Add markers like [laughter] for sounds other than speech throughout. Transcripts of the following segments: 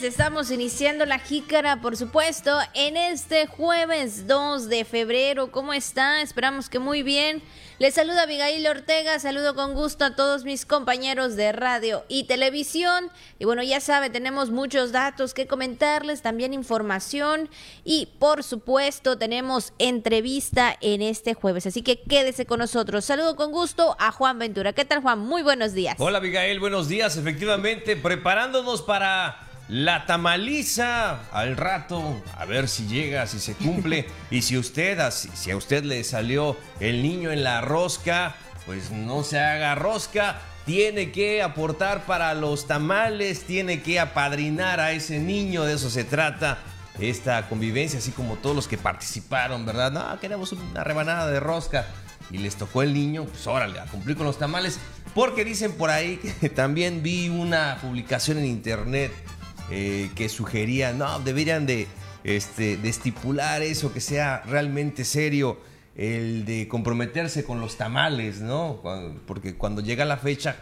Estamos iniciando la jícara, por supuesto, en este jueves 2 de febrero. ¿Cómo está? Esperamos que muy bien. Les saluda Abigail Ortega, saludo con gusto a todos mis compañeros de radio y televisión. Y bueno, ya sabe, tenemos muchos datos que comentarles, también información y por supuesto tenemos entrevista en este jueves. Así que quédese con nosotros. Saludo con gusto a Juan Ventura. ¿Qué tal Juan? Muy buenos días. Hola Abigail, buenos días. Efectivamente, preparándonos para la tamaliza al rato, a ver si llega, si se cumple. [laughs] y si usted, si a usted le salió el niño en la rosca, pues no se haga rosca. Tiene que aportar para los tamales, tiene que apadrinar a ese niño, de eso se trata esta convivencia, así como todos los que participaron, ¿verdad? No, queremos una rebanada de rosca y les tocó el niño, pues órale, a cumplir con los tamales. Porque dicen por ahí que [laughs] también vi una publicación en internet eh, que sugería, no, deberían de, este, estipular eso, que sea realmente serio, el de comprometerse con los tamales, ¿no? Porque cuando llega la fecha,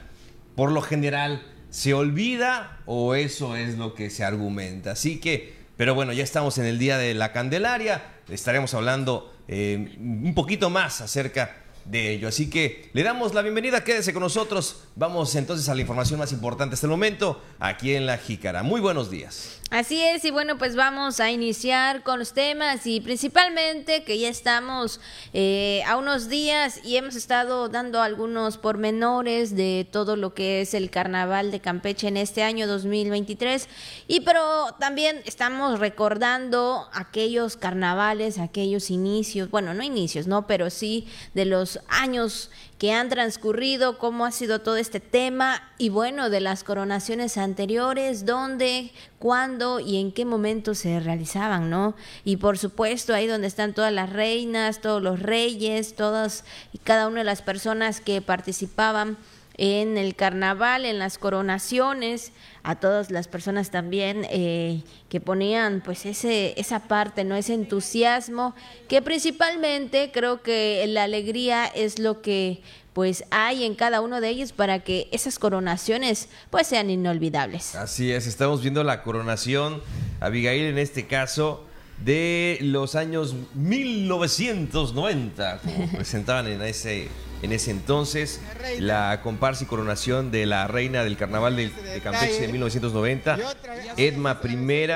por lo general, se olvida o eso es lo que se argumenta. Así que, pero bueno, ya estamos en el día de la Candelaria, estaremos hablando eh, un poquito más acerca de ello. Así que le damos la bienvenida, quédese con nosotros. Vamos entonces a la información más importante hasta el momento, aquí en La Jícara. Muy buenos días. Así es, y bueno, pues vamos a iniciar con los temas y principalmente que ya estamos eh, a unos días y hemos estado dando algunos pormenores de todo lo que es el carnaval de Campeche en este año 2023 y pero también estamos recordando aquellos carnavales, aquellos inicios, bueno, no inicios, no, pero sí de los años que han transcurrido, cómo ha sido todo este tema y bueno, de las coronaciones anteriores, dónde, cuándo y en qué momento se realizaban, ¿no? Y por supuesto, ahí donde están todas las reinas, todos los reyes, todas y cada una de las personas que participaban en el carnaval, en las coronaciones, a todas las personas también eh, que ponían pues ese, esa parte, ¿no? Ese entusiasmo, que principalmente creo que la alegría es lo que pues hay en cada uno de ellos para que esas coronaciones pues sean inolvidables. Así es, estamos viendo la coronación, Abigail en este caso, de los años 1990, como [laughs] presentaban en ese en ese entonces, la comparsa y coronación de la reina del carnaval de, Campeche de 1990, Edma I.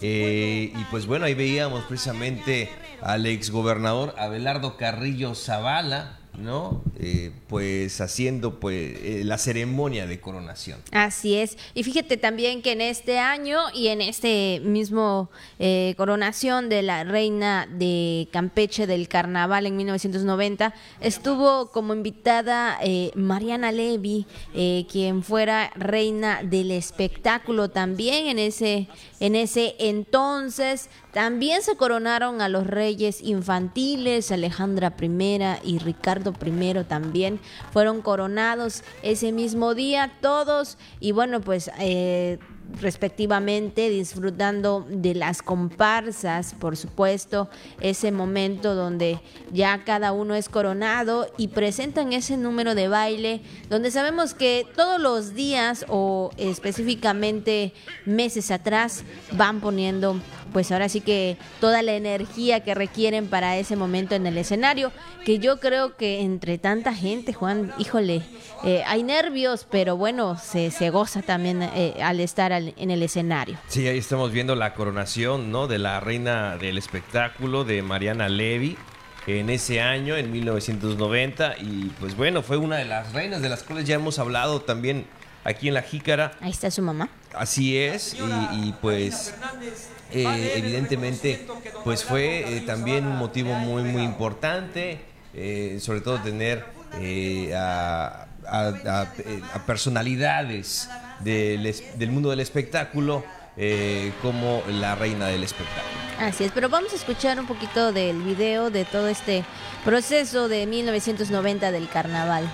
Eh, y pues bueno, ahí veíamos precisamente al exgobernador Abelardo Carrillo Zavala, ¿no? Eh, pues haciendo pues eh, la ceremonia de coronación. Así es. Y fíjate también que en este año y en este mismo eh, coronación de la reina de Campeche del Carnaval en 1990 estuvo como invitada Mariana Levy, quien fuera reina del espectáculo también en ese en ese entonces. También se coronaron a los reyes infantiles, Alejandra I y Ricardo I también fueron coronados ese mismo día todos y bueno pues eh, respectivamente, disfrutando de las comparsas, por supuesto, ese momento donde ya cada uno es coronado y presentan ese número de baile, donde sabemos que todos los días o específicamente meses atrás van poniendo pues ahora sí que toda la energía que requieren para ese momento en el escenario, que yo creo que entre tanta gente, Juan, híjole, eh, hay nervios, pero bueno, se, se goza también eh, al estar en el escenario. Sí, ahí estamos viendo la coronación, ¿no? De la reina del espectáculo, de Mariana Levy, en ese año, en 1990, y pues bueno, fue una de las reinas de las cuales ya hemos hablado también aquí en La Jícara. Ahí está su mamá. Así es, y, pues eh, evidentemente, pues fue también un motivo muy, muy importante, sobre todo tener a a, personalidades del, mundo del espectáculo eh, como la reina del espectáculo. Así es, pero vamos a escuchar un poquito del video de todo este proceso de 1990 del carnaval.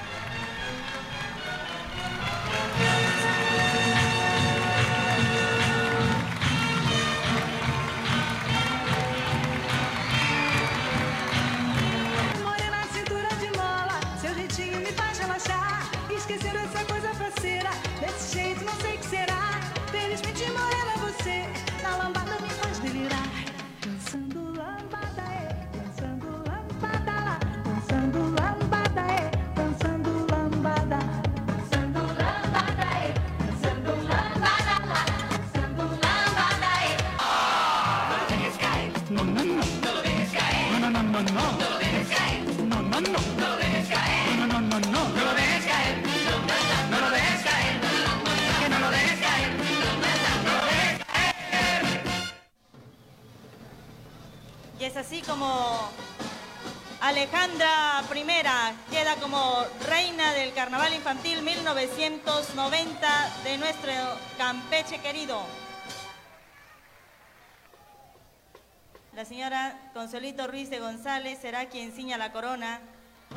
Ruiz de González será quien ciña la corona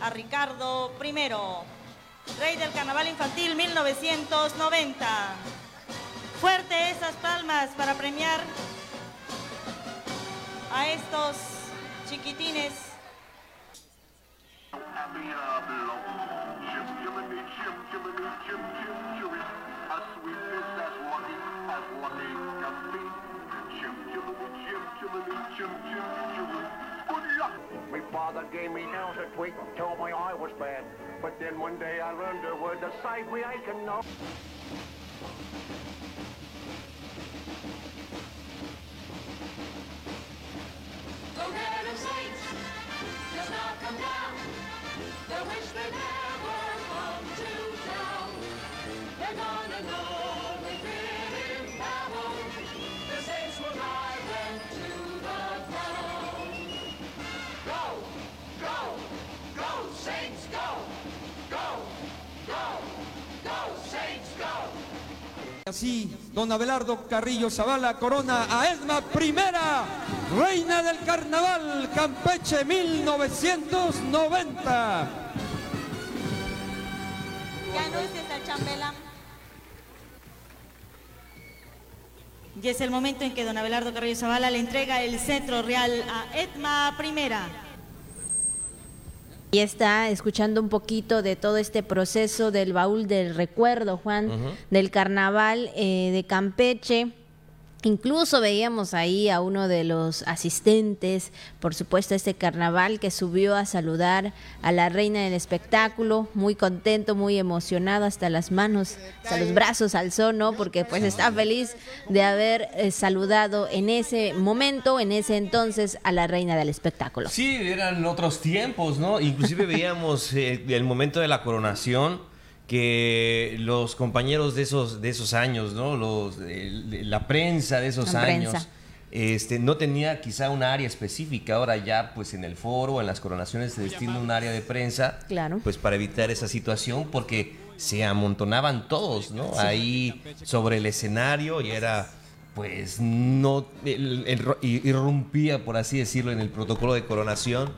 a Ricardo I, rey del Carnaval Infantil 1990. Fuerte esas palmas para premiar a estos chiquitines. My father gave me nails a tweak, and told me I was bad. But then one day I learned a word to save me aching no. The red of saints does not come down. They wish they never come to town. They're gonna know saints, go, go, go, go, saints, go. Así, don Abelardo Carrillo Zavala corona a Edma Primera, reina del carnaval Campeche 1990. Ya no es el chambelán. Y es el momento en que don Abelardo Carrillo Zavala le entrega el cetro real a Edma Primera. Y está escuchando un poquito de todo este proceso del baúl del recuerdo, Juan, del carnaval eh, de Campeche. Incluso veíamos ahí a uno de los asistentes, por supuesto, a este carnaval que subió a saludar a la reina del espectáculo, muy contento, muy emocionado, hasta las manos, hasta los brazos alzó, ¿no? Porque pues está feliz de haber eh, saludado en ese momento, en ese entonces, a la reina del espectáculo. Sí, eran otros tiempos, ¿no? Inclusive veíamos eh, el momento de la coronación que los compañeros de esos de esos años, ¿no? Los el- la prensa de esos La años prensa. este no tenía quizá un área específica, ahora ya pues en el foro, en las coronaciones se destina un área de prensa, Claro. pues para evitar esa situación porque se amontonaban todos, ¿no? Ahí sobre el escenario y era pues no el- el- ir- irrumpía por así decirlo en el protocolo de coronación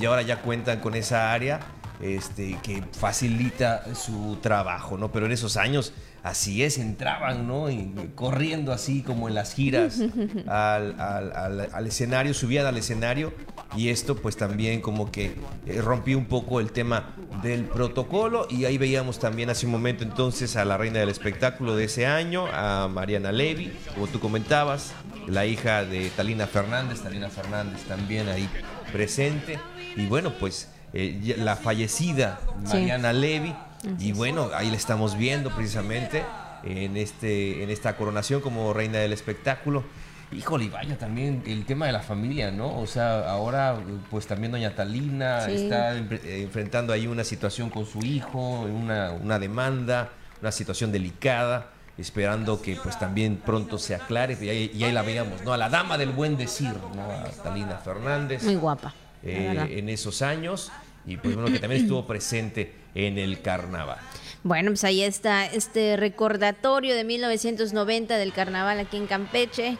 y ahora ya cuentan con esa área este que facilita su trabajo, ¿no? Pero en esos años así es, entraban, ¿no? Y corriendo así como en las giras [laughs] al, al- al- al escenario, subían al escenario y esto pues también como que eh, rompió un poco el tema del protocolo y ahí veíamos también hace un momento entonces a la reina del espectáculo de ese año, a Mariana Levy, como tú comentabas, la hija de Talina Fernández, Talina Fernández también ahí presente y bueno pues eh, la fallecida Sí. Mariana Levy y bueno ahí la estamos viendo precisamente en este en esta coronación como reina del espectáculo. Híjole, y vaya también el tema de la familia, ¿no? O sea, ahora pues también doña Talina Sí. está enfrentando ahí una situación con su hijo, una, una demanda, una situación delicada, esperando que pues también pronto se aclare. Y ahí, y ahí la veíamos, ¿no? A la dama del buen decir, ¿no? A Talina Fernández. Muy guapa. Eh, en esos años y pues bueno que también estuvo presente en el carnaval. Bueno, pues ahí está este recordatorio de 1990 del carnaval aquí en Campeche,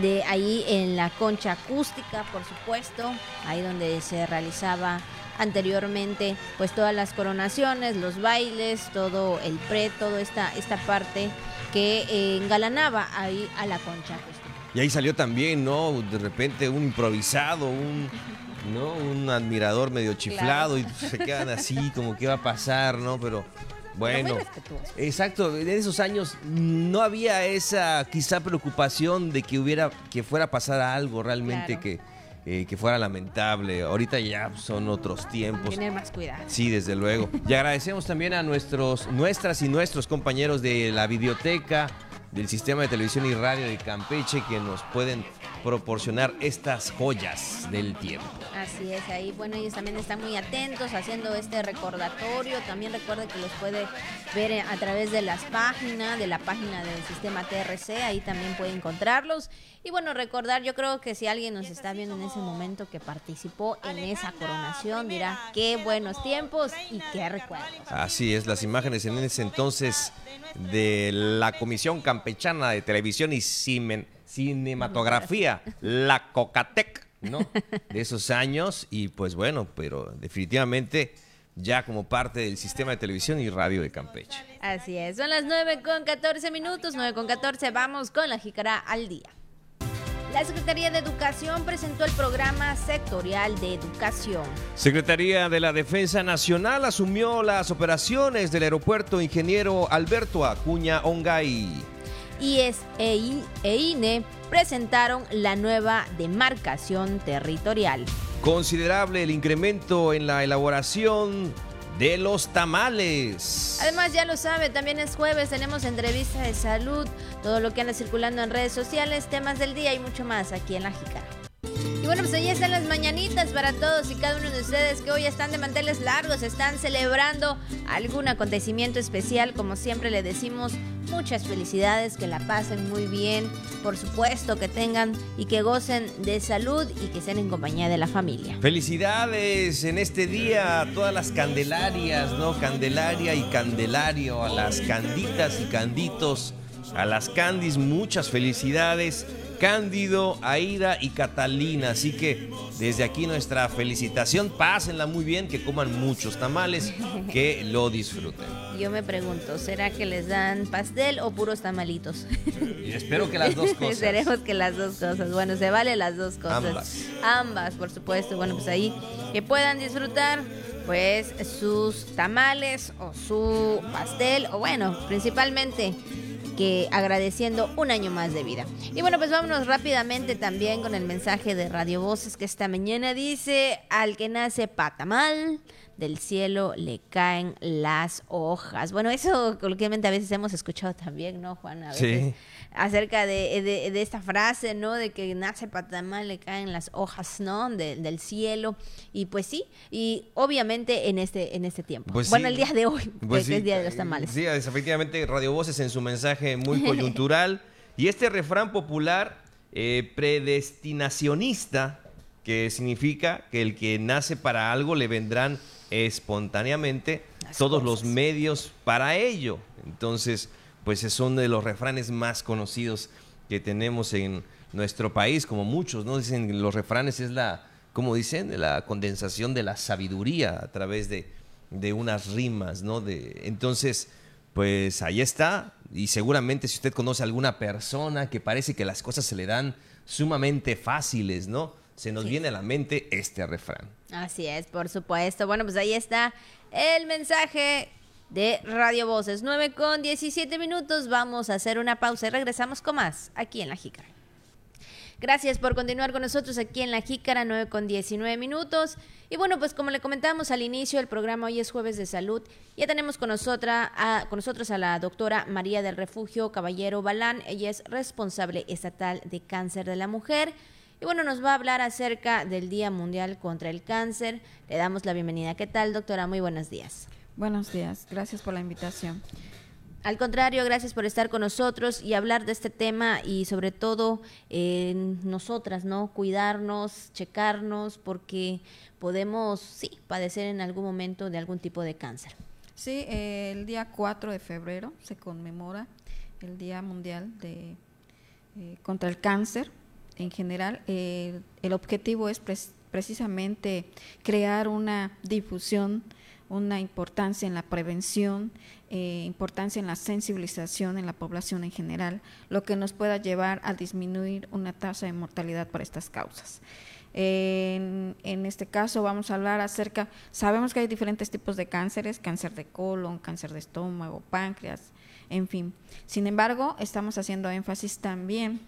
de ahí en la concha acústica, por supuesto, ahí donde se realizaba anteriormente pues todas las coronaciones, los bailes, todo el pre, toda esta, esta parte que eh, engalanaba ahí a la concha acústica. Y ahí salió también, ¿no? De repente un improvisado, un, ¿no? un admirador medio chiflado y se quedan así como qué va a pasar, ¿no? Pero bueno. Exacto, en esos años no había esa quizá preocupación de que hubiera que fuera a pasar algo realmente Claro. que, eh, que fuera lamentable. Ahorita ya son otros tiempos. Tener más cuidado. Sí, desde luego. Y agradecemos también a nuestros, nuestras y nuestros compañeros de la biblioteca, del sistema de televisión y radio de Campeche que nos pueden proporcionar estas joyas del tiempo. Así es, ahí, bueno, ellos también están muy atentos haciendo este recordatorio. También recuerde que los puede ver a través de las páginas, de la página del sistema TRC, ahí también puede encontrarlos. Y bueno, recordar, yo creo que si alguien nos está viendo en ese momento que participó en esa coronación, dirá qué buenos tiempos y qué recuerdos. Así es, las imágenes en ese entonces de la Comisión Campechana de Televisión y Cimen- Cinematografía, la Cocatec, ¿no? De esos años y pues bueno, pero definitivamente ya como parte del sistema de televisión y radio de Campeche. Así es, son las 9 con 14 minutos, 9 con 14, vamos con la jícara al día. La Secretaría de Educación presentó el programa sectorial de educación. Secretaría de la Defensa Nacional asumió las operaciones del aeropuerto ingeniero Alberto Acuña Ongay. IES e, I- e INE presentaron la nueva demarcación territorial. Considerable el incremento en la elaboración de los tamales. Además, ya lo sabe, también es jueves, tenemos entrevista de salud, todo lo que anda circulando en redes sociales, temas del día y mucho más aquí en La Jícara. Y bueno, pues ahí están las mañanitas para todos y cada uno de ustedes que hoy están de manteles largos, están celebrando algún acontecimiento especial, como siempre le decimos, muchas felicidades, que la pasen muy bien, por supuesto que tengan y que gocen de salud y que estén en compañía de la familia. Felicidades en este día a todas las candelarias, ¿no? Candelaria y Candelario, a las canditas y canditos, a las candis, muchas felicidades. Cándido, Aida y Catalina. Así que desde aquí nuestra felicitación. Pásenla muy bien, que coman muchos tamales, que lo disfruten. Yo me pregunto, ¿será que les dan pastel o puros tamalitos? Y espero que las dos [laughs] cosas. Esperemos que las dos cosas. Bueno, se vale las dos cosas. Ambas. Ambas, por supuesto. Bueno, pues ahí que puedan disfrutar pues sus tamales o su pastel o bueno, principalmente que agradeciendo un año más de vida. Y bueno, pues vámonos rápidamente también con el mensaje de Radio Voces que esta mañana dice, al que nace patamal, del cielo le caen las hojas. Bueno, eso coloquialmente a veces hemos escuchado también, ¿no, Juan? A veces Sí. Acerca de, de- de esta frase, ¿no? De que nace patamal, le caen las hojas, ¿no? De- del cielo. Y pues sí, y obviamente en este, en este tiempo. Pues bueno, sí. el día de hoy, Pues que sí, es Día de los eh, Tamales. Sí, efectivamente, Radio Voces en su mensaje muy [laughs] coyuntural. y este refrán popular eh, predestinacionista, que significa que el que nace para algo le vendrán espontáneamente Las todos cosas. los medios para ello. Entonces, pues es uno de los refranes más conocidos que tenemos en nuestro país, como muchos, ¿no? Dicen los refranes es la, como dicen, la condensación de la sabiduría a través de, de unas rimas, ¿no? De, entonces, pues ahí está. Y seguramente si usted conoce a alguna persona que parece que las cosas se le dan sumamente fáciles, ¿no? Se nos Sí. viene a la mente este refrán. Así es, por supuesto. Bueno, pues ahí está el mensaje de Radio Voces. 9 con 17 minutos. Vamos a hacer una pausa y regresamos con más aquí en La Jícara. Gracias por continuar con nosotros aquí en La Jícara, 9 con 19 minutos. Y bueno, pues como le comentábamos al inicio del programa, hoy es jueves de salud. Ya tenemos con, nosotras, a, con nosotros a la doctora María del Refugio Caballero Balán. Ella es responsable estatal de cáncer de la mujer. Y bueno, nos va a hablar acerca del Día Mundial contra el Cáncer. Le damos la bienvenida. ¿Qué tal, doctora? Muy buenos días. Buenos días, gracias por la invitación. Al contrario, gracias por estar con nosotros y hablar de este tema y sobre todo eh, nosotras, ¿no? Cuidarnos, checarnos, porque podemos, sí, padecer en algún momento de algún tipo de cáncer. Sí, eh, el día 4 de febrero se conmemora el Día Mundial de, eh, contra el Cáncer en general. El objetivo es precisamente crear una difusión, una importancia en la prevención, eh, importancia en la sensibilización en la población en general, lo que nos pueda llevar a disminuir una tasa de mortalidad por estas causas. En, en este caso vamos a hablar acerca, sabemos que hay diferentes tipos de cánceres, cáncer de colon, cáncer de estómago, páncreas, en fin. Sin embargo, estamos haciendo énfasis también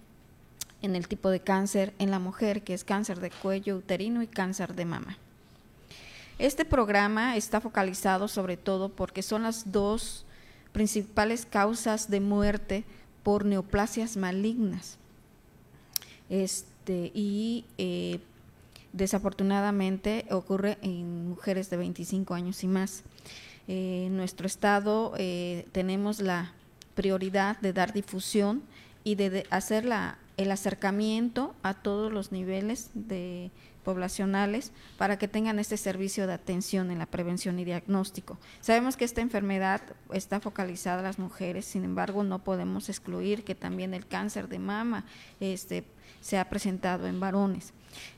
en el tipo de cáncer en la mujer, que es cáncer de cuello uterino y cáncer de mama. Este programa está focalizado sobre todo porque son las dos principales causas de muerte por neoplasias malignas. Este, y eh, desafortunadamente ocurre en mujeres de 25 años y más. Eh, en nuestro estado eh, tenemos la prioridad de dar difusión y de, de hacer la, el acercamiento a todos los niveles de poblacionales para que tengan este servicio de atención en la prevención y diagnóstico. Sabemos que esta enfermedad está focalizada a las mujeres, sin embargo no podemos excluir que también el cáncer de mama este, se ha presentado en varones.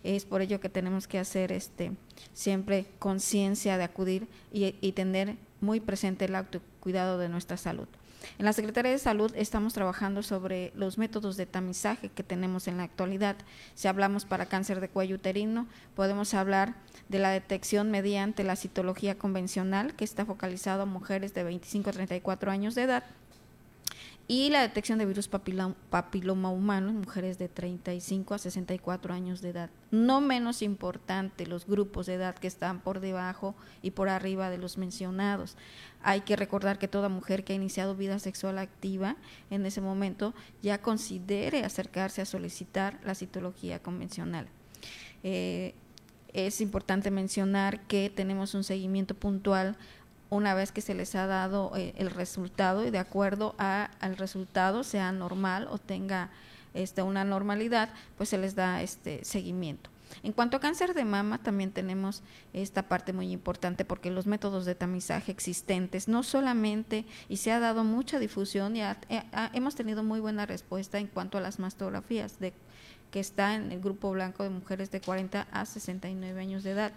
Es por ello que tenemos que hacer este, siempre conciencia de acudir y, y tener muy presente el autocuidado de nuestra salud. En la Secretaría de Salud estamos trabajando sobre los métodos de tamizaje que tenemos en la actualidad. Si hablamos para cáncer de cuello uterino, podemos hablar de la detección mediante la citología convencional, que está focalizado a mujeres de 25 a 34 años de edad, y la detección de virus papiloma, humano en mujeres de 35 a 64 años de edad. No menos importante los grupos de edad que están por debajo y por arriba de los mencionados. Hay que recordar que toda mujer que ha iniciado vida sexual activa en ese momento ya considere acercarse a solicitar la citología convencional. Eh, es importante mencionar que tenemos un seguimiento puntual una vez que se les ha dado eh, el resultado y de acuerdo a, al resultado, sea normal o tenga este, una normalidad, pues se les da este seguimiento. En cuanto a cáncer de mama, también tenemos esta parte muy importante porque los métodos de tamizaje existentes, no solamente, y se ha dado mucha difusión y ha- ha- hemos tenido muy buena respuesta en cuanto a las mastografías, de, que está en el grupo blanco de mujeres de 40 a 69 años de edad.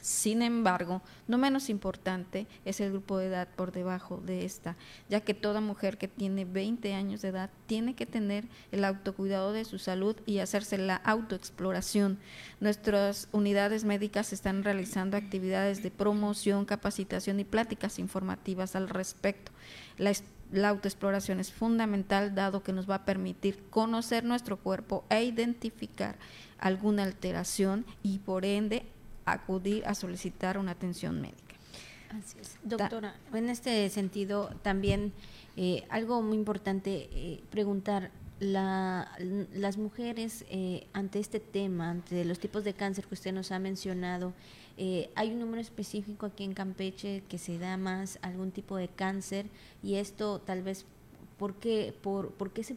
Sin embargo, no menos importante es el grupo de edad por debajo de esta, ya que toda mujer que tiene 20 años de edad tiene que tener el autocuidado de su salud y hacerse la autoexploración. Nuestras unidades médicas están realizando actividades de promoción, capacitación y pláticas informativas al respecto. La, autoexploración es fundamental dado que nos va a permitir conocer nuestro cuerpo e identificar alguna alteración y por ende acudir a solicitar una atención médica. Así es. Doctora, en este sentido también eh, algo muy importante eh, preguntar, la, las mujeres eh, ante este tema, ante los tipos de cáncer que usted nos ha mencionado, eh, hay un número específico aquí en Campeche que se da más algún tipo de cáncer y esto tal vez, ¿por qué, por, por qué se,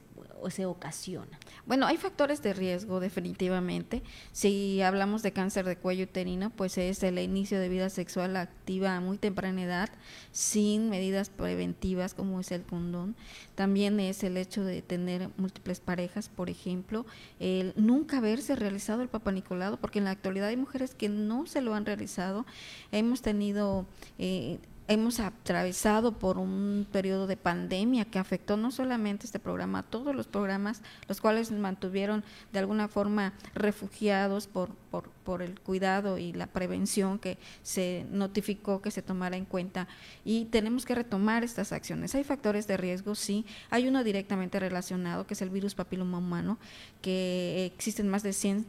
se ocasiona? Bueno, hay factores de riesgo definitivamente. Si hablamos de cáncer de cuello uterino, pues es el inicio de vida sexual activa a muy temprana edad, sin medidas preventivas como es el condón. También es el hecho de tener múltiples parejas, por ejemplo, el nunca haberse realizado el papanicolado, porque en la actualidad hay mujeres que no se lo han realizado. Hemos tenido eh, hemos atravesado por un periodo de pandemia que afectó no solamente este programa, todos los programas, los cuales mantuvieron de alguna forma refugiados por, por, por el cuidado y la prevención que se notificó que se tomara en cuenta. Y tenemos que retomar estas acciones. Hay factores de riesgo, sí. Hay uno directamente relacionado, que es el virus papiloma humano, que existen más de 100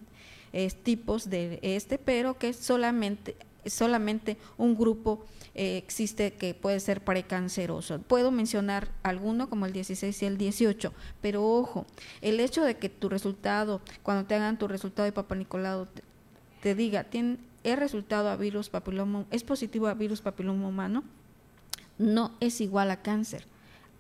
eh, tipos de este, pero que solamente solamente un grupo eh, existe que puede ser precanceroso. Puedo mencionar alguno como el 16 y el 18, pero ojo, el hecho de que tu resultado, cuando te hagan tu resultado de Papa Nicolau, te, diga, tiene, es resultado a virus papiloma, es positivo a virus papiloma humano, no es igual a cáncer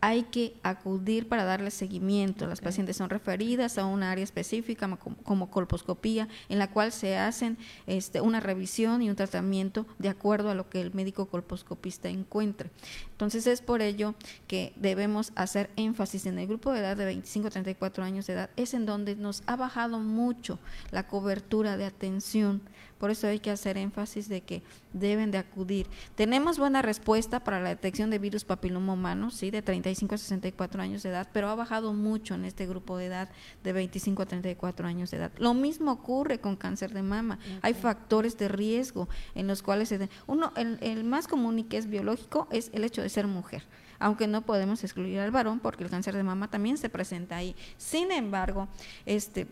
hay que acudir para darle seguimiento. Las pacientes son referidas a una área específica como, como colposcopía, en la cual se hacen este, una revisión y un tratamiento de acuerdo a lo que el médico colposcopista encuentre. Entonces es por ello que debemos hacer énfasis en el grupo de edad de 25 a 34 años de edad, es en donde nos ha bajado mucho la cobertura de atención. Por eso hay que hacer énfasis de que deben de acudir. Tenemos buena respuesta para la detección de virus papiloma humano, sí, de 35 a 64 años de edad, pero ha bajado mucho en este grupo de edad de 25 a 34 años de edad. Lo mismo ocurre con cáncer de mama. Okay. Hay factores de riesgo en los cuales se uno el, el más común y que es biológico es el hecho de ser mujer aunque no podemos excluir al varón porque el cáncer de mama también se presenta ahí. Sin embargo, este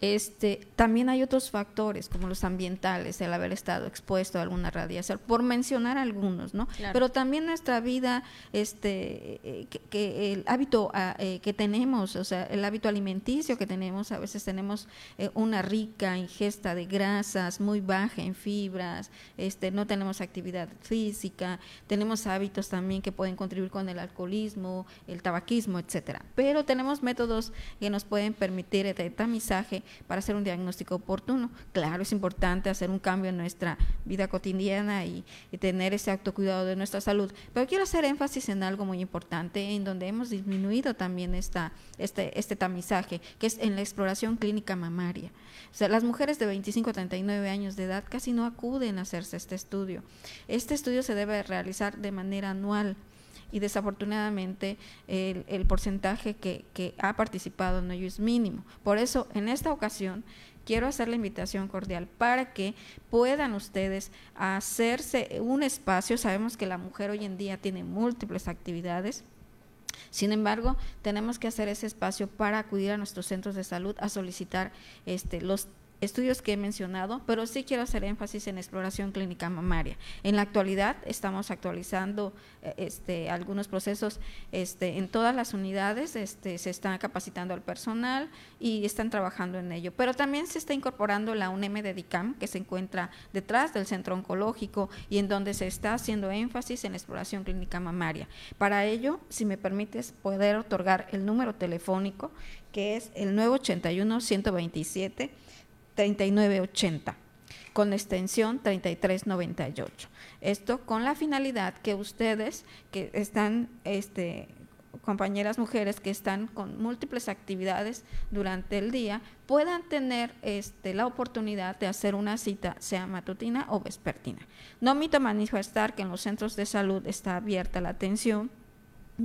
Este, también hay otros factores como los ambientales, el haber estado expuesto a alguna radiación, por mencionar algunos, ¿no? Claro. Pero también nuestra vida, este, eh, que, que el hábito ah, eh, que tenemos, o sea, el hábito alimenticio que tenemos, a veces tenemos eh, una rica ingesta de grasas, muy baja en fibras, este, no tenemos actividad física, tenemos hábitos también que pueden contribuir con el alcoholismo, el tabaquismo, etcétera. Pero tenemos métodos que nos pueden permitir el tamizaje para hacer un diagnóstico oportuno. Claro, es importante hacer un cambio en nuestra vida cotidiana y, tener ese autocuidado de nuestra salud. Pero quiero hacer énfasis en algo muy importante, en donde hemos disminuido también esta, este, este tamizaje, que es en la exploración clínica mamaria. O sea, las mujeres de 25 a 39 años de edad casi no acuden a hacerse este estudio. Este estudio se debe realizar de manera anual y desafortunadamente el, porcentaje que, que ha participado en ello es mínimo. Por eso, en esta ocasión, quiero hacer la invitación cordial para que puedan ustedes hacerse un espacio. Sabemos que la mujer hoy en día tiene múltiples actividades. Sin embargo, tenemos que hacer ese espacio para acudir a nuestros centros de salud a solicitar este, los estudios que he mencionado, pero sí quiero hacer énfasis en exploración clínica mamaria. En la actualidad estamos actualizando eh, este, algunos procesos este, en todas las unidades, este, se está capacitando al personal y están trabajando en ello. Pero también se está incorporando la UNEM de DICAM, que se encuentra detrás del centro oncológico y en donde se está haciendo énfasis en exploración clínica mamaria. Para ello, si me permites, poder otorgar el número telefónico, que es el 981 127 3980 con extensión 3398. Esto con la finalidad que ustedes que están este compañeras mujeres que están con múltiples actividades durante el día puedan tener este, la oportunidad de hacer una cita, sea matutina o vespertina. No omito manifestar que en los centros de salud está abierta la atención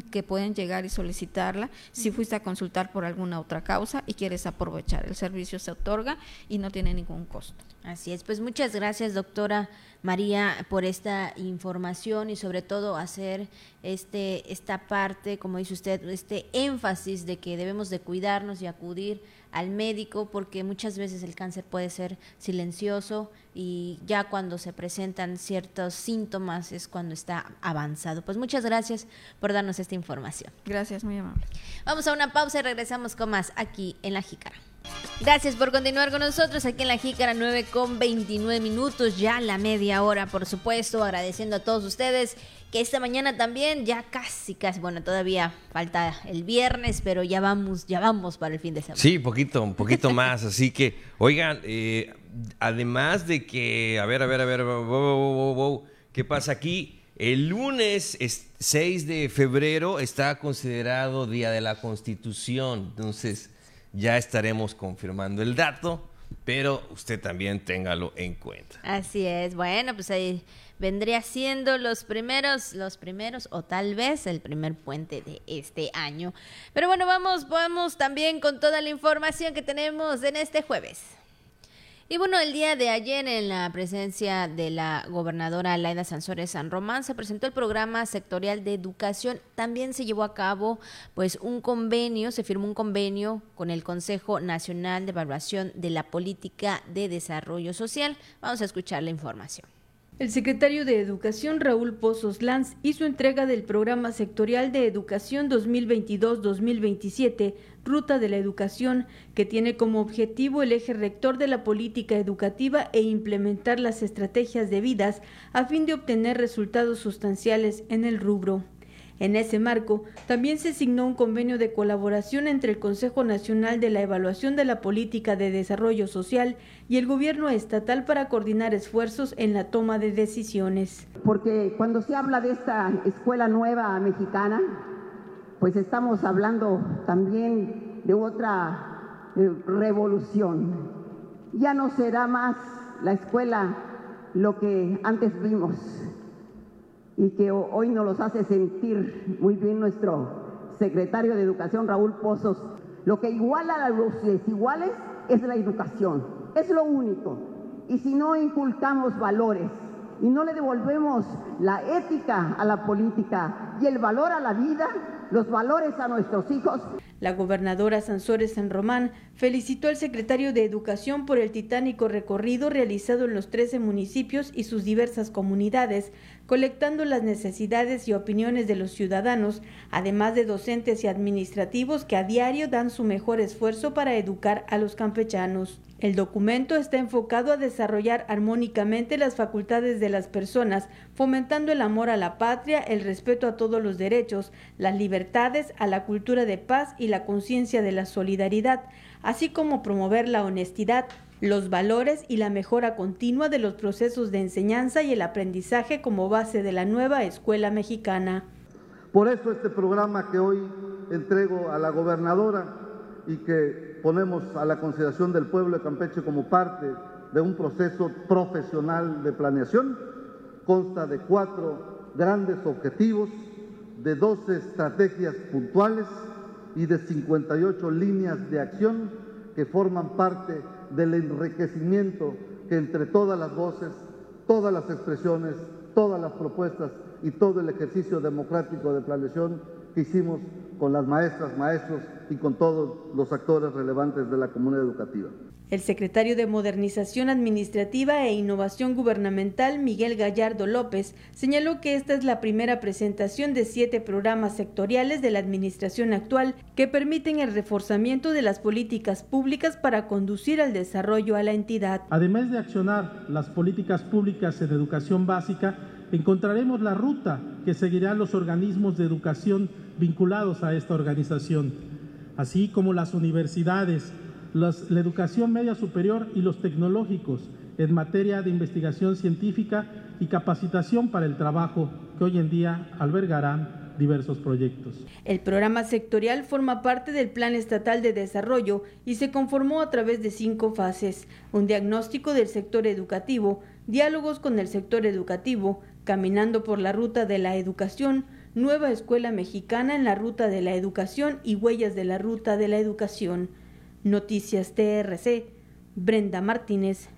que pueden llegar y solicitarla si fuiste a consultar por alguna otra causa y quieres aprovechar. El servicio se otorga y no tiene ningún costo. Así es, pues muchas gracias doctora María por esta información y sobre todo hacer este esta parte, como dice usted, este énfasis de que debemos de cuidarnos y acudir al médico porque muchas veces el cáncer puede ser silencioso y ya cuando se presentan ciertos síntomas es cuando está avanzado. Pues muchas gracias por darnos esta información. Gracias, muy amable. Vamos a una pausa y regresamos con más aquí en La Jícara. Gracias por continuar con nosotros aquí en La Jícara 9 con 29 minutos, ya la media hora, por supuesto, agradeciendo a todos ustedes que esta mañana también ya casi, casi, bueno, todavía falta el viernes, pero ya vamos, ya vamos para el fin de semana. Sí, poquito, un poquito más. Así que, oigan, eh, además de que, a ver, a ver, a ver, wow, wow, wow, ¿qué pasa aquí? El lunes es 6 de febrero está considerado Día de la Constitución. Entonces, ya estaremos confirmando el dato, pero usted también téngalo en cuenta. Así es, bueno, pues ahí vendría siendo los primeros, los primeros o tal vez el primer puente de este año. Pero bueno, vamos, vamos también con toda la información que tenemos en este jueves. Y bueno, el día de ayer en la presencia de la gobernadora Laida Sansores San Román se presentó el programa sectorial de educación. También se llevó a cabo pues un convenio, se firmó un convenio con el Consejo Nacional de Evaluación de la Política de Desarrollo Social. Vamos a escuchar la información. El secretario de Educación, Raúl Pozos Lanz, hizo entrega del Programa Sectorial de Educación 2022-2027, Ruta de la Educación, que tiene como objetivo el eje rector de la política educativa e implementar las estrategias debidas a fin de obtener resultados sustanciales en el rubro. En ese marco, también se signó un convenio de colaboración entre el Consejo Nacional de la Evaluación de la Política de Desarrollo Social y el Gobierno estatal para coordinar esfuerzos en la toma de decisiones. Porque cuando se habla de esta escuela nueva mexicana, pues estamos hablando también de otra eh, revolución. Ya no será más la escuela lo que antes vimos y que hoy nos los hace sentir muy bien nuestro secretario de Educación, Raúl Pozos. Lo que iguala a los desiguales es la educación, es lo único. Y si no inculcamos valores y no le devolvemos la ética a la política y el valor a la vida, los valores a nuestros hijos. La gobernadora Sansores San Román felicitó al secretario de Educación por el titánico recorrido realizado en los 13 municipios y sus diversas comunidades, colectando las necesidades y opiniones de los ciudadanos, además de docentes y administrativos que a diario dan su mejor esfuerzo para educar a los campechanos. El documento está enfocado a desarrollar armónicamente las facultades de las personas, fomentando el amor a la patria, el respeto a todos los derechos, las libertades, a la cultura de paz y la conciencia de la solidaridad, así como promover la honestidad, los valores y la mejora continua de los procesos de enseñanza y el aprendizaje como base de la nueva escuela mexicana. Por eso este programa que hoy entrego a la gobernadora y que ponemos a la consideración del pueblo de Campeche como parte de un proceso profesional de planeación, consta de cuatro grandes objetivos, de 12 estrategias puntuales y de 58 líneas de acción que forman parte del enriquecimiento que entre todas las voces, todas las expresiones, todas las propuestas y todo el ejercicio democrático de planeación que hicimos con las maestras, maestros y con todos los actores relevantes de la comunidad educativa. El secretario de Modernización Administrativa e Innovación Gubernamental, Miguel Gallardo López, señaló que esta es la primera presentación de siete programas sectoriales de la administración actual que permiten el reforzamiento de las políticas públicas para conducir al desarrollo a la entidad. Además de accionar las políticas públicas en educación básica, encontraremos la ruta que seguirán los organismos de educación vinculados a esta organización, así como las universidades, la educación media superior y los tecnológicos en materia de investigación científica y capacitación para el trabajo que hoy en día albergarán diversos proyectos. El programa sectorial forma parte del Plan Estatal de Desarrollo y se conformó a través de cinco fases, un diagnóstico del sector educativo, diálogos con el sector educativo, caminando por la ruta de la educación, nueva escuela mexicana en la ruta de la educación y huellas de la ruta de la educación. Noticias TRC, Brenda Martínez.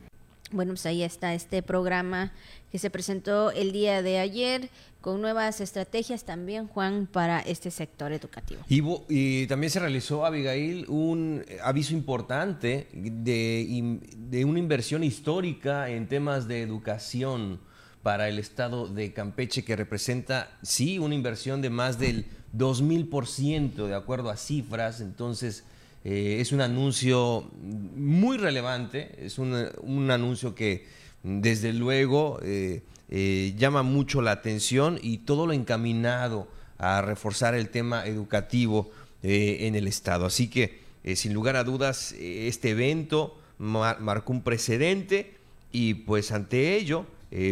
Bueno, pues ahí está este programa que se presentó el día de ayer con nuevas estrategias también, Juan, para este sector educativo. Y, y también se realizó, Abigail, un aviso importante de, de una inversión histórica en temas de educación para el estado de Campeche, que representa, sí, una inversión de más del 2000%, de acuerdo a cifras. Entonces, eh, es un anuncio muy relevante, es un, un anuncio que desde luego eh, eh, llama mucho la atención y todo lo encaminado a reforzar el tema educativo en el Estado. Así que, sin lugar a dudas, este evento mar marcó un precedente y pues ante ello,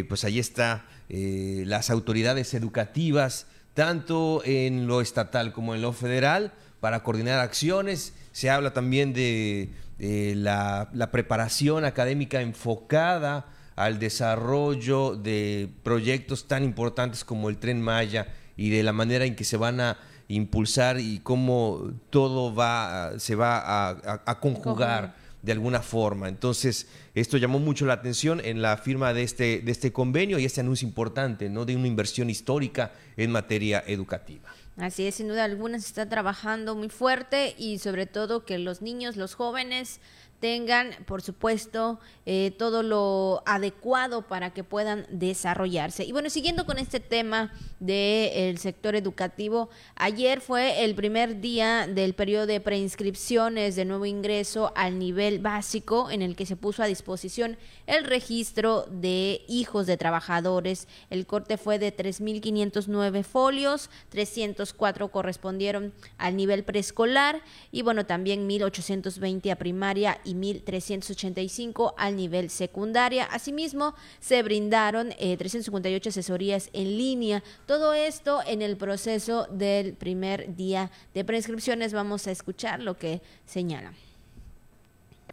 pues ahí está las autoridades educativas, tanto en lo estatal como en lo federal, para coordinar acciones se habla también de, la, preparación académica enfocada al desarrollo de proyectos tan importantes como el tren Maya y de la manera en que se van a impulsar y cómo todo va, se va a, conjugar de alguna forma. Entonces, esto llamó mucho la atención en la firma de este, de este convenio y este anuncio importante, ¿no? De una inversión histórica en materia educativa. Así es, sin duda alguna se está trabajando muy fuerte y sobre todo que los niños, los jóvenes tengan, por supuesto, eh, todo lo adecuado para que puedan desarrollarse. Y bueno, siguiendo con este tema del sector educativo, ayer fue el primer día del periodo de preinscripciones de nuevo ingreso al nivel básico en el que se puso a disposición el registro de hijos de trabajadores. El corte fue de 3.509 folios, 304 correspondieron al nivel preescolar y bueno, también 1.820 a primaria y 1.385 al nivel secundaria. Asimismo, se brindaron 358 eh, asesorías en línea. Todo esto en el proceso del primer día de preinscripciones. Vamos a escuchar lo que señala.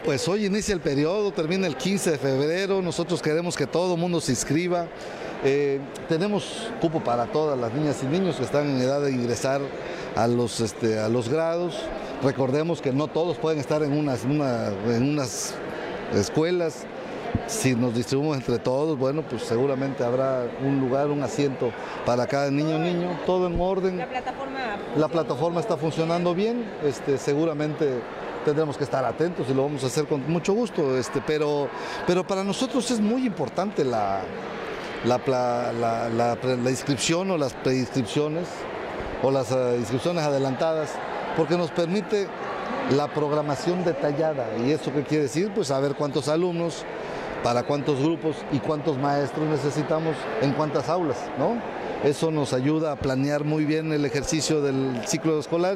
Pues hoy inicia el periodo, termina el 15 de febrero, nosotros queremos que todo el mundo se inscriba. Eh, tenemos cupo para todas las niñas y niños que están en edad de ingresar a los, este, a los grados. Recordemos que no todos pueden estar en unas, en unas escuelas. Si nos distribuimos entre todos, bueno, pues seguramente habrá un lugar, un asiento para cada niño niño, todo en orden. La plataforma. La plataforma está funcionando bien, este, seguramente tendremos que estar atentos y lo vamos a hacer con mucho gusto, este, pero, pero para nosotros es muy importante la, la, la inscripción o las preinscripciones o las eh, inscripciones adelantadas, porque nos permite la programación detallada. ¿Y eso qué quiere decir? Pues saber cuántos alumnos, para cuántos grupos y cuántos maestros necesitamos en cuántas aulas, ¿no? Eso nos ayuda a planear muy bien el ejercicio del ciclo escolar.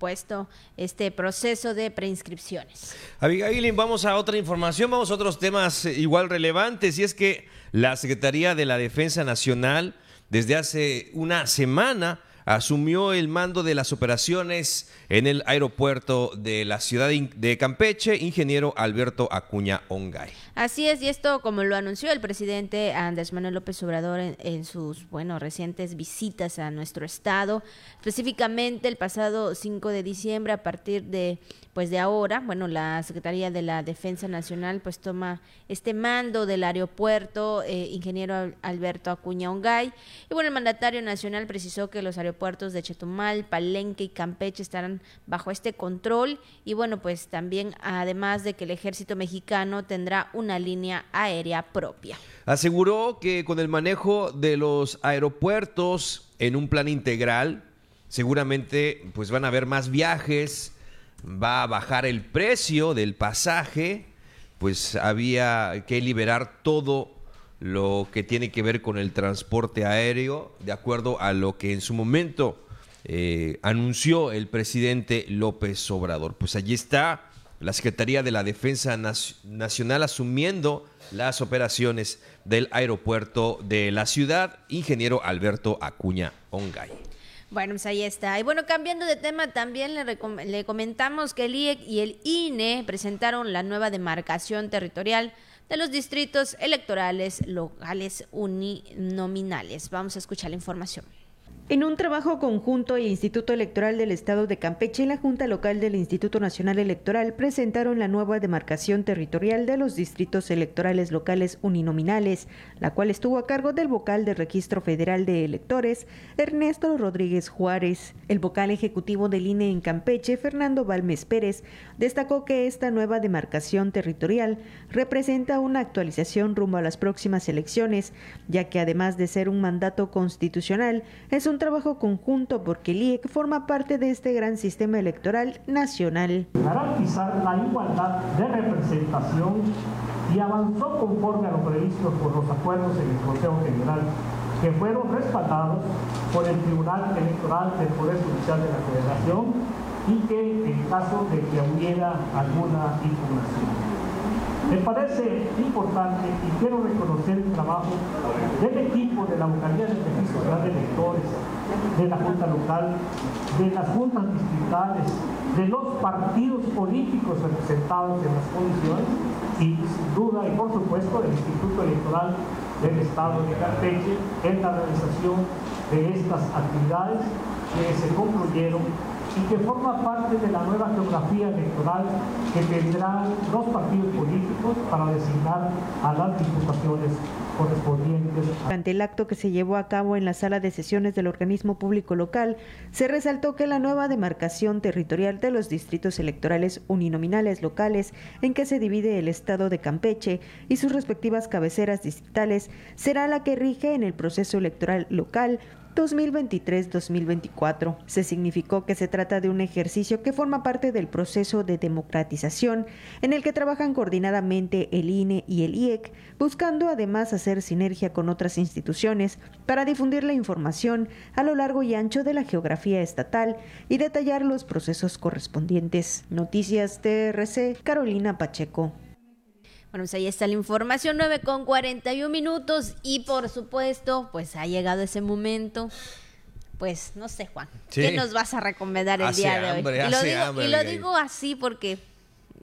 Puesto este proceso de preinscripciones. Abigail, vamos a otra información, vamos a otros temas eh, igual relevantes, y es que la Secretaría de la Defensa Nacional desde hace una semana asumió el mando de las operaciones en el aeropuerto de la ciudad de Campeche, ingeniero Alberto Acuña Ongay. Así es, y esto como lo anunció el presidente Andrés Manuel López Obrador en, sus, bueno, recientes visitas a nuestro estado, específicamente el pasado 5 de diciembre, a partir de, pues de ahora, bueno, la Secretaría de la Defensa Nacional pues toma este mando del aeropuerto, eh, ingeniero Al- Alberto Acuña Ongay, y bueno, el mandatario nacional precisó que los aeropuertos de Chetumal, Palenque y Campeche estarán bajo este control, y bueno, pues también además de que el ejército mexicano tendrá una línea aérea propia. Aseguró que con el manejo de los aeropuertos en un plan integral, seguramente pues van a haber más viajes, va a bajar el precio del pasaje, pues había que liberar todo lo que tiene que ver con el transporte aéreo, de acuerdo a lo que en su momento eh, anunció el presidente López Obrador. Pues allí está la Secretaría de la Defensa Nac- Nacional asumiendo las operaciones del aeropuerto de la ciudad, ingeniero Alberto Acuña Ongay. Bueno, pues ahí está. Y bueno, cambiando de tema, también le, le comentamos que el IEC y el INE presentaron la nueva demarcación territorial de los distritos electorales locales uninominales. Vamos a escuchar la información. En un trabajo conjunto, el Instituto Electoral del Estado de Campeche y la Junta Local del Instituto Nacional Electoral presentaron la nueva demarcación territorial de los distritos electorales locales uninominales, la cual estuvo a cargo del vocal del Registro Federal de Electores, Ernesto Rodríguez Juárez. El vocal ejecutivo del INE en Campeche, Fernando Balmes Pérez, destacó que esta nueva demarcación territorial representa una actualización rumbo a las próximas elecciones, ya que además de ser un mandato constitucional, es un trabajo conjunto porque el IEC forma parte de este gran sistema electoral nacional. garantizar la igualdad de representación y avanzó conforme a lo previsto por los acuerdos en el Consejo General que fueron respaldados por el Tribunal Electoral del Poder Judicial de la Federación y que en caso de que hubiera alguna impugnación. Me parece importante y quiero reconocer el trabajo del equipo de la Vocalía del Registro de Electores, de la Junta Local, de las juntas distritales, de los partidos políticos representados en las comisiones y sin duda y por supuesto del Instituto Electoral del Estado de Campeche en la realización de estas actividades que se concluyeron y que forma parte de la nueva geografía electoral que tendrán los partidos políticos para designar a las diputaciones. Durante el acto que se llevó a cabo en la sala de sesiones del organismo público local, se resaltó que la nueva demarcación territorial de los distritos electorales uninominales locales en que se divide el estado de Campeche y sus respectivas cabeceras distritales será la que rige en el proceso electoral local 2023-2024. Se significó que se trata de un ejercicio que forma parte del proceso de democratización en el que trabajan coordinadamente el INE y el IEC, buscando además hacer sinergia con otras instituciones para difundir la información a lo largo y ancho de la geografía estatal y detallar los procesos correspondientes. Noticias TRC, Carolina Pacheco. Bueno, pues ahí está la información, 9 con 41 minutos y por supuesto, pues ha llegado ese momento. Pues no sé, Juan, Sí. ¿qué nos vas a recomendar el Hace día de hoy? y lo, digo, hambre, y lo digo así porque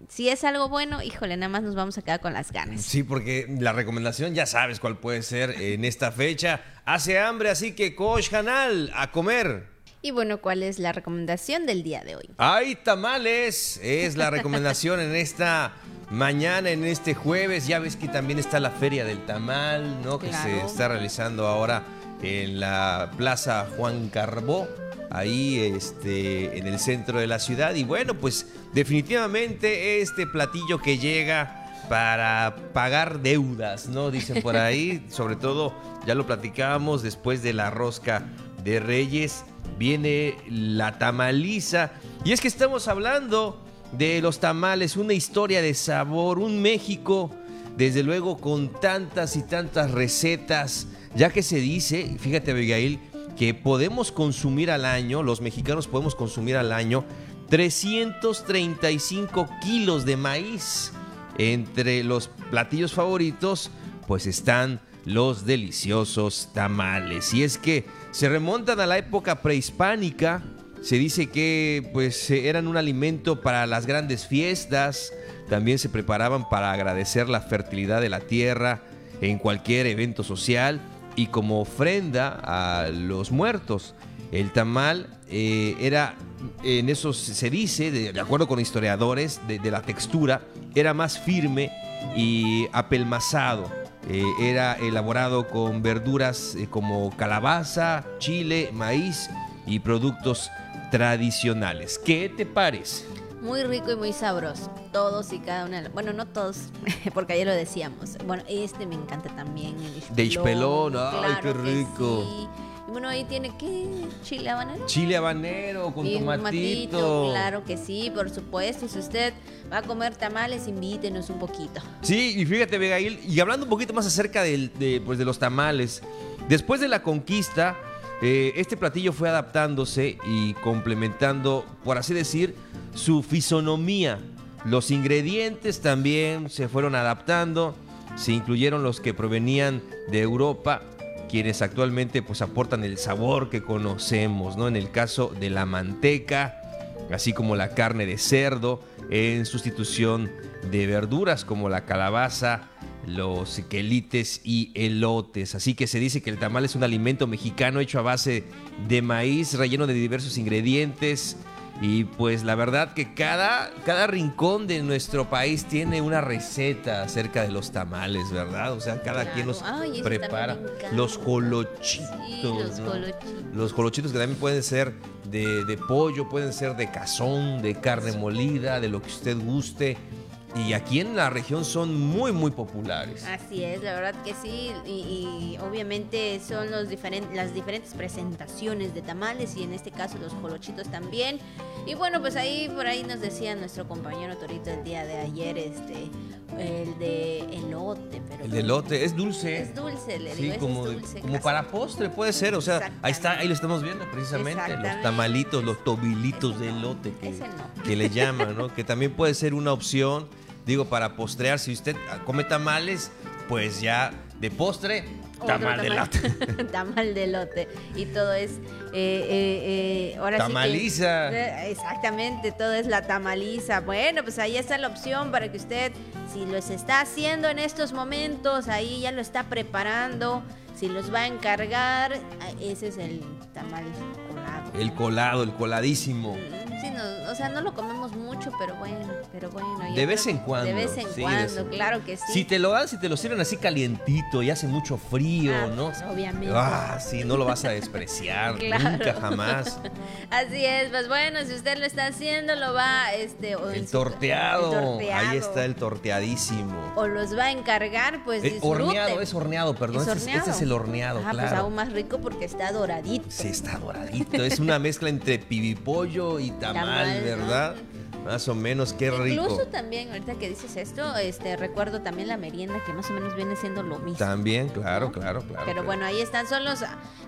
si es algo bueno, híjole, nada más nos vamos a quedar con las ganas. Sí, porque la recomendación ya sabes cuál puede ser en esta fecha. Hace hambre, así que Coach Canal, a comer. Y bueno, ¿cuál es la recomendación del día de hoy? Hay tamales, es la recomendación en esta mañana en este jueves. Ya ves que también está la Feria del Tamal, ¿no? Que se está realizando ahora en la Plaza Juan Carbó, ahí este, en el centro de la ciudad. Y bueno, pues definitivamente este platillo que llega para pagar deudas, ¿no? Dicen por ahí, [laughs] sobre todo, ya lo platicábamos después de la rosca de Reyes, viene la tamaliza. Y es que estamos hablando de los tamales, una historia de sabor, un México, desde luego, con tantas y tantas recetas, ya que se dice, fíjate Abigail, que podemos consumir al año, los mexicanos podemos consumir al año 335 kilos de maíz. Entre los platillos favoritos, pues están los deliciosos tamales. Y es que se remontan a la época prehispánica. Se dice que pues eran un alimento para las grandes fiestas. También se preparaban para agradecer la fertilidad de la tierra en cualquier evento social y como ofrenda a los muertos. El tamal eh, era, en eso se dice, de, acuerdo con historiadores, de la textura, era más firme y apelmazado. Eh, era elaborado con verduras eh, como calabaza, chile, maíz y productos tradicionales. ¿Qué te parece? Muy rico y muy sabroso. Todos y cada una. Bueno, no todos, [laughs] porque ayer lo decíamos. Bueno, este me encanta también. El De Ixpelón, ay, claro qué que rico. sí. Y bueno, ahí tiene que chile habanero. Chile habanero con Y tomatito. claro que sí, por supuesto. Si usted va a comer tamales, invítenos un poquito. Sí, y fíjate, Abigail, y hablando un poquito más acerca del- de, pues, de los tamales, después de la conquista, eh, este platillo fue adaptándose y complementando, por así decir, su fisonomía. Los ingredientes también se fueron adaptando, se incluyeron los que provenían de Europa, quienes actualmente pues aportan el sabor que conocemos, ¿no? En el caso de la manteca, así como la carne de cerdo, en sustitución de verduras como la calabaza, los quelites y elotes. Así que se dice que el tamal es un alimento mexicano hecho a base de maíz, relleno de diversos ingredientes. Y pues la verdad que cada, cada rincón de nuestro país tiene una receta acerca de los tamales, ¿verdad? O sea, cada quien los Ay, prepara. Los colochitos. Sí, los ¿no? colochitos. Los colochitos que también pueden ser de, de pollo, pueden ser de cazón, de carne molida, de lo que usted guste. Y aquí en la región son muy, muy populares. Así es, la verdad que sí. Y, y obviamente son los diferen- las diferentes presentaciones de tamales y en este caso los colochitos también. Y bueno, pues ahí por ahí nos decía nuestro compañero Torito el día de ayer, este, el de elote, pero El de elote es dulce. Es dulce, le Sí, digo, ese como, es dulce. como casi. para postre puede ser. O sea, ahí está, ahí lo estamos viendo precisamente. Los tamalitos, los tobilitos de elote que, Ese no. que le llaman, ¿no? Que también puede ser una opción, digo, para postrear. Si usted come tamales, pues ya de postre, tamal de elote. [laughs] tamal de elote. Y todo es. eh, eh, eh, ahora sí que- Tamaliza. Eh, exactamente, todo es la tamaliza. Bueno, pues ahí está la opción para que usted, si los está haciendo en estos momentos, ahí ya lo está preparando. Si los va a encargar, ah, ese es el tamal colado. El colado, el coladísimo. O sea, no lo comemos mucho, pero bueno, pero bueno. De vez en cuando. De vez en sí, cuando, vez claro que sí. Si te lo dan, si te lo sirven así calientito y hace mucho frío, Ah, ¿no? pues, obviamente. Ah, sí, no lo vas a despreciar. [laughs] Claro. Nunca jamás. [laughs] Así es, pues bueno, si usted lo está haciendo, lo va, este, o, El su- torteado. el torteado. Ahí está el torteadísimo. O los va a encargar, pues Eh, disfruten. horneado, es horneado, perdón. ¿Es este, es- este el horneado, Ah, pues claro. aún más rico porque está doradito. Sí, está doradito. Es una mezcla entre pibipollo y tamal, Tamal. ¿verdad? Más o menos, qué rico. Incluso también, ahorita que dices esto, este, recuerdo también la merienda que más o menos viene siendo lo mismo. También, claro, claro, claro. Pero claro. bueno, ahí están, son los,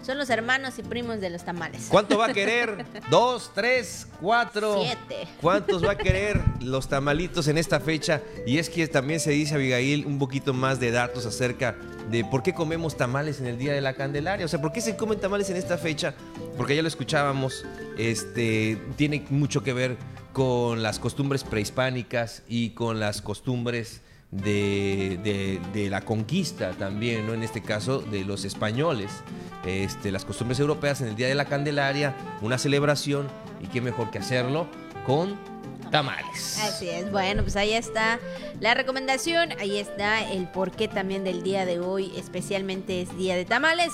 son los hermanos y primos de los tamales. ¿Cuánto va a querer? [laughs] ¿Dos, tres, cuatro? Siete. ¿Cuántos va a querer [laughs] los tamalitos en esta fecha? Y es que también se dice, Abigail, un poquito más de datos acerca de por qué comemos tamales en el Día de la Candelaria. O sea, ¿por qué se comen tamales en esta fecha? Porque ya lo escuchábamos, este, tiene mucho que ver con las costumbres prehispánicas y con las costumbres de, de- la conquista también, ¿no? En este caso, de los españoles. Este, las costumbres europeas en el Día de la Candelaria, una celebración, y qué mejor que hacerlo con tamales. Así es, bueno, pues ahí está la recomendación, ahí está el porqué también del día de hoy, especialmente es día de tamales.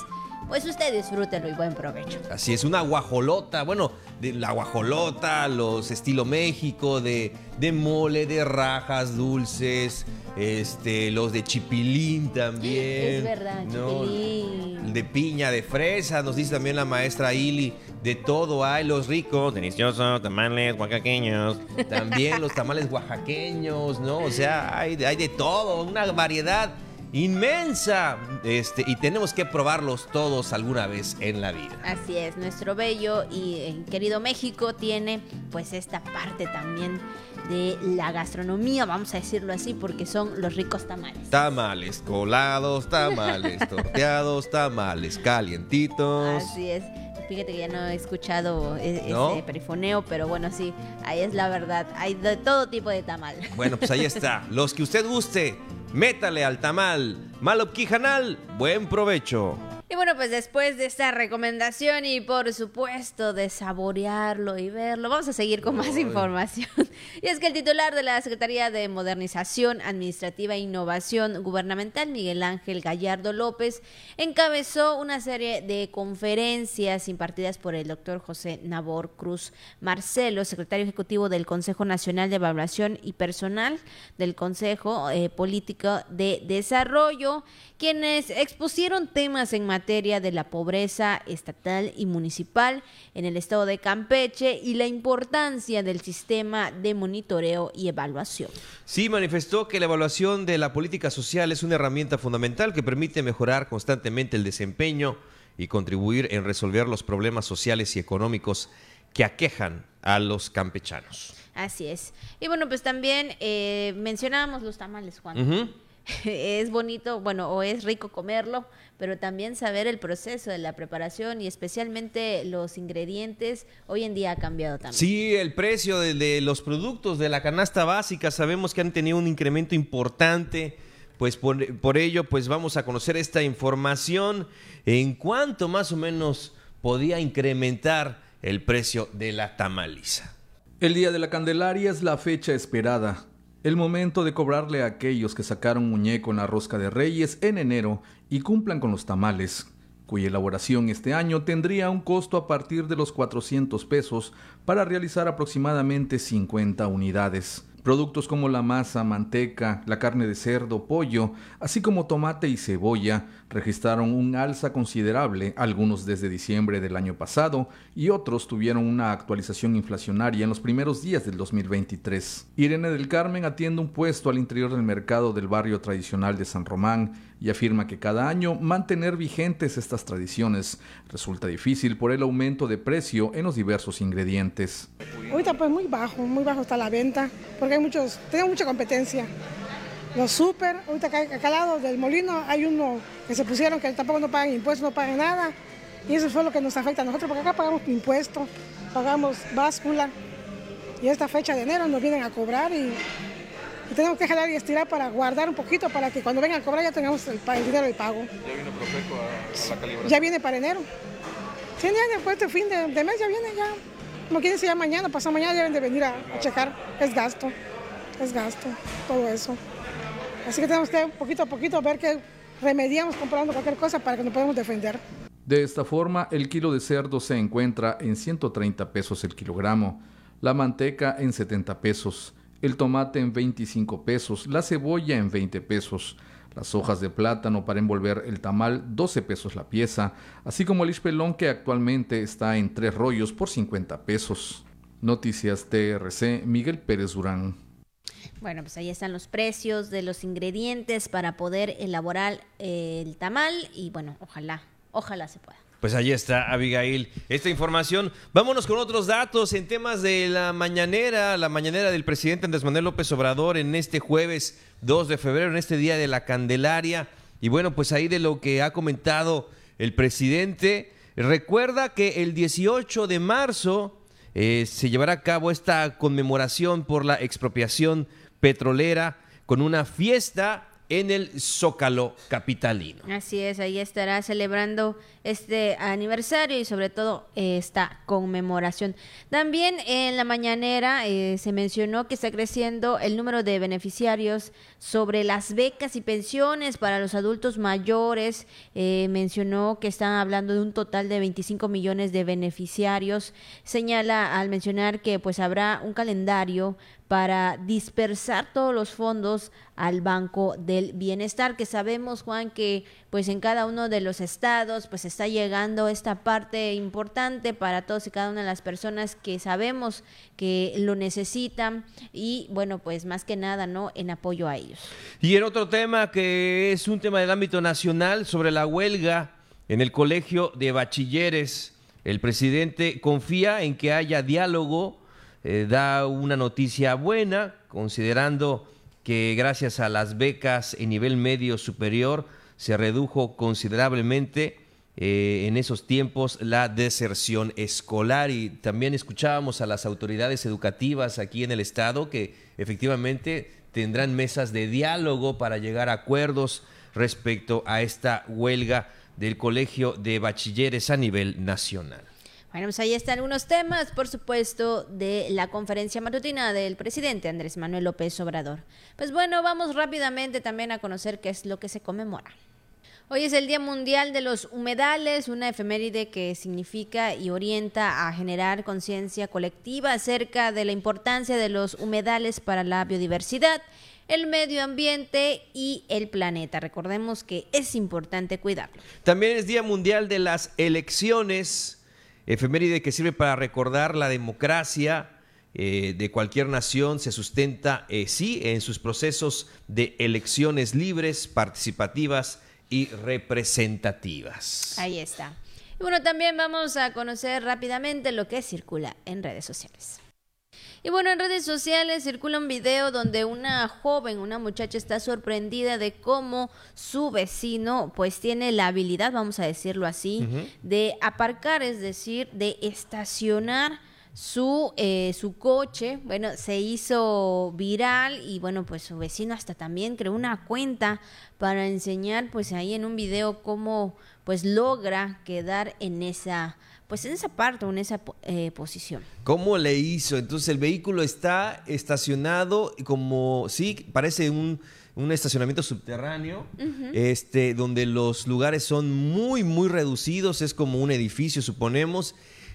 Pues usted disfrútelo y buen provecho. Así es, una guajolota, bueno, de la guajolota, los estilo México, de, de mole, de rajas dulces, este, los de chipilín también. Es verdad, ¿no? chipilín. De piña, de fresa, nos dice también la maestra Ili. De todo hay, los ricos, deliciosos, tamales oaxaqueños. También los tamales oaxaqueños, ¿no? O sea, hay, hay de todo, una variedad inmensa. Este, y tenemos que probarlos todos alguna vez en la vida. Así es, nuestro bello y eh, querido México tiene pues esta parte también de la gastronomía, vamos a decirlo así, porque son los ricos tamales. Tamales colados, tamales [laughs] torteados, tamales calientitos. Así es. Fíjate que ya no he escuchado e- ¿No? ese perifoneo, pero bueno, sí, ahí es la verdad. Hay de todo tipo de tamal. [laughs] Bueno, pues ahí está. Los que usted guste, métale al tamal. Malopquijanal, buen provecho. Y bueno, pues después de esta recomendación y por supuesto de saborearlo y verlo, vamos a seguir con más información. [laughs] Y es que el titular de la Secretaría de Modernización Administrativa e Innovación Gubernamental, Miguel Ángel Gallardo López, encabezó una serie de conferencias impartidas por el doctor José Nabor Cruz Marcelo, secretario ejecutivo del Consejo Nacional de Evaluación y Personal del Consejo eh, Político de Desarrollo, quienes expusieron temas en materia de la pobreza estatal y municipal en el estado de Campeche y la importancia del sistema de monitoreo y evaluación. Sí, manifestó que la evaluación de la política social es una herramienta fundamental que permite mejorar constantemente el desempeño y contribuir en resolver los problemas sociales y económicos que aquejan a los campechanos. Así es. Y bueno, pues también eh, mencionábamos los tamales, Juan. [laughs] es bonito, bueno, o es rico comerlo, pero también saber el proceso de la preparación y especialmente los ingredientes hoy en día ha cambiado también. Sí, el precio de, de los productos de la canasta básica sabemos que han tenido un incremento importante. Pues por, por ello, pues vamos a conocer esta información en cuánto más o menos podía incrementar el precio de la tamaliza. El Día de la Candelaria es la fecha esperada, el momento de cobrarle a aquellos que sacaron muñeco en la rosca de Reyes en enero y cumplan con los tamales, cuya elaboración este año tendría un costo a partir de los 400 pesos para realizar aproximadamente 50 unidades. Productos como la masa, manteca, la carne de cerdo, pollo, así como tomate y cebolla, registraron un alza considerable, algunos desde diciembre del año pasado y otros tuvieron una actualización inflacionaria en los primeros días del 2023. Irene del Carmen atiende un puesto al interior del mercado del barrio tradicional de San Román y afirma que cada año mantener vigentes estas tradiciones resulta difícil por el aumento de precio en los diversos ingredientes. Ahorita pues muy bajo, muy bajo está la venta, porque hay muchos, tenemos mucha competencia. Los súper, ahorita acá, acá al lado del molino hay uno que se pusieron que tampoco no pagan impuestos, no pagan nada. Y eso fue lo que nos afecta a nosotros, porque acá pagamos impuestos, pagamos báscula. Y esta fecha de enero nos vienen a cobrar y, y tenemos que jalar y estirar para guardar un poquito para que cuando vengan a cobrar ya tengamos el, dinero del pago. Ya viene Profeco a, la calibración. Ya viene para enero. Sí, ya después de fin de, de mes ya viene ya. Como quieren decir ya mañana, pasado mañana deben de venir a, a checar. Es gasto, es gasto, todo eso. Así que tenemos que poquito a poquito ver que remediamos comprando cualquier cosa para que nos podamos defender. De esta forma, el kilo de cerdo se encuentra en 130 pesos el kilogramo, la manteca en 70 pesos, el tomate en 25 pesos, la cebolla en 20 pesos, las hojas de plátano para envolver el tamal 12 pesos la pieza, así como el ispelón que actualmente está en tres rollos por 50 pesos. Noticias TRC, Miguel Pérez Durán. Bueno, pues ahí están los precios de los ingredientes para poder elaborar el tamal y bueno, ojalá, ojalá se pueda. Pues ahí está, Abigail, esta información. Vámonos con otros datos en temas de la mañanera, la mañanera del presidente Andrés Manuel López Obrador en este jueves 2 de febrero, en este día de la Candelaria. Y bueno, pues ahí de lo que ha comentado el presidente, recuerda que el 18 de marzo eh, se llevará a cabo esta conmemoración por la expropiación petrolera con una fiesta en el Zócalo capitalino. Así es, ahí estará celebrando este aniversario y sobre todo eh, esta conmemoración. También en la mañanera eh, se mencionó que está creciendo el número de beneficiarios sobre las becas y pensiones para los adultos mayores. Eh, mencionó que están hablando de un total de 25 millones de beneficiarios. Señala al mencionar que pues habrá un calendario para dispersar todos los fondos al Banco del Bienestar, que sabemos, Juan, que pues en cada uno de los estados pues está llegando esta parte importante para todos y cada una de las personas que sabemos que lo necesitan y bueno, pues más que nada, ¿no? En apoyo a ellos. Y en otro tema que es un tema del ámbito nacional sobre la huelga en el Colegio de Bachilleres, el presidente confía en que haya diálogo eh, da una noticia buena, considerando que gracias a las becas en nivel medio superior se redujo considerablemente eh, en esos tiempos la deserción escolar y también escuchábamos a las autoridades educativas aquí en el estado que efectivamente tendrán mesas de diálogo para llegar a acuerdos respecto a esta huelga del Colegio de Bachilleres a nivel nacional. Bueno, pues ahí están algunos temas, por supuesto, de la conferencia matutina del presidente Andrés Manuel López Obrador. Pues bueno, vamos rápidamente también a conocer qué es lo que se conmemora. Hoy es el Día Mundial de los Humedales, una efeméride que significa y orienta a generar conciencia colectiva acerca de la importancia de los humedales para la biodiversidad, el medio ambiente y el planeta. Recordemos que es importante cuidarlo. También es Día Mundial de las Elecciones efeméride que sirve para recordar la democracia eh, de cualquier nación se sustenta, eh, sí, en sus procesos de elecciones libres, participativas y representativas. Ahí está. Y bueno, también vamos a conocer rápidamente lo que circula en redes sociales. Y bueno, en redes sociales circula un video donde una joven, una muchacha está sorprendida de cómo su vecino pues tiene la habilidad, vamos a decirlo así, de aparcar, es decir, de estacionar su, eh, su coche, bueno, se hizo viral y bueno, pues su vecino hasta también creó una cuenta para enseñar pues ahí en un video cómo pues logra quedar en esa pues en esa parte o en esa eh, posición. ¿Cómo le hizo? Entonces el vehículo está estacionado como, sí, parece un, un estacionamiento subterráneo, este, donde los lugares son muy, muy reducidos, es como un edificio, suponemos,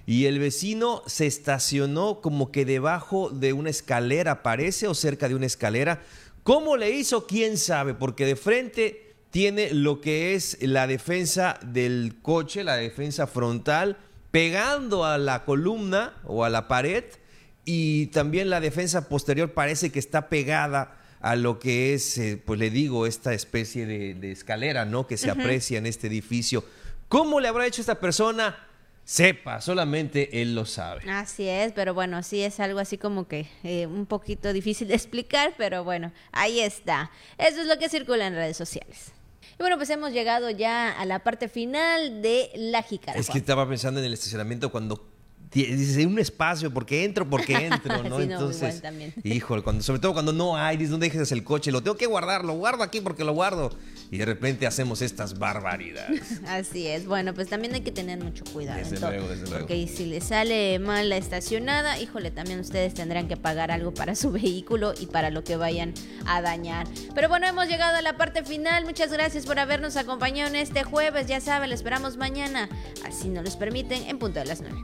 y el vecino se estacionó como que debajo de una escalera, parece, o cerca de una escalera. ¿Cómo le hizo? ¿Quién sabe? Porque de frente tiene lo que es la defensa del coche, la defensa frontal, pegando a la columna o a la pared y también la defensa posterior parece que está pegada a lo que es, eh, pues le digo, esta especie de, escalera, ¿no? Que se aprecia en este edificio. ¿Cómo le habrá hecho esta persona? Sepa, solamente él lo sabe. Así es, pero bueno, sí es algo así como que eh, un poquito difícil de explicar, pero bueno, ahí está. Eso es lo que circula en redes sociales. Y bueno, pues hemos llegado ya a la parte final de la jícara. Es que estaba pensando en el estacionamiento cuando dice un espacio porque entro porque entro no, [laughs] entonces [laughs] híjole cuando sobre todo cuando no hay dices no dejes el coche lo tengo que guardar lo guardo aquí porque lo guardo y de repente hacemos estas barbaridades. [laughs] Así es. Bueno pues también hay que tener mucho cuidado desde luego desde luego. Porque si le sale mal la estacionada híjole también ustedes tendrán que pagar algo para su vehículo y para lo que vayan a dañar. Pero bueno hemos llegado a la parte final. Muchas gracias por habernos acompañado en este jueves. Ya saben lo esperamos mañana así nos lo permiten en punto de las nueve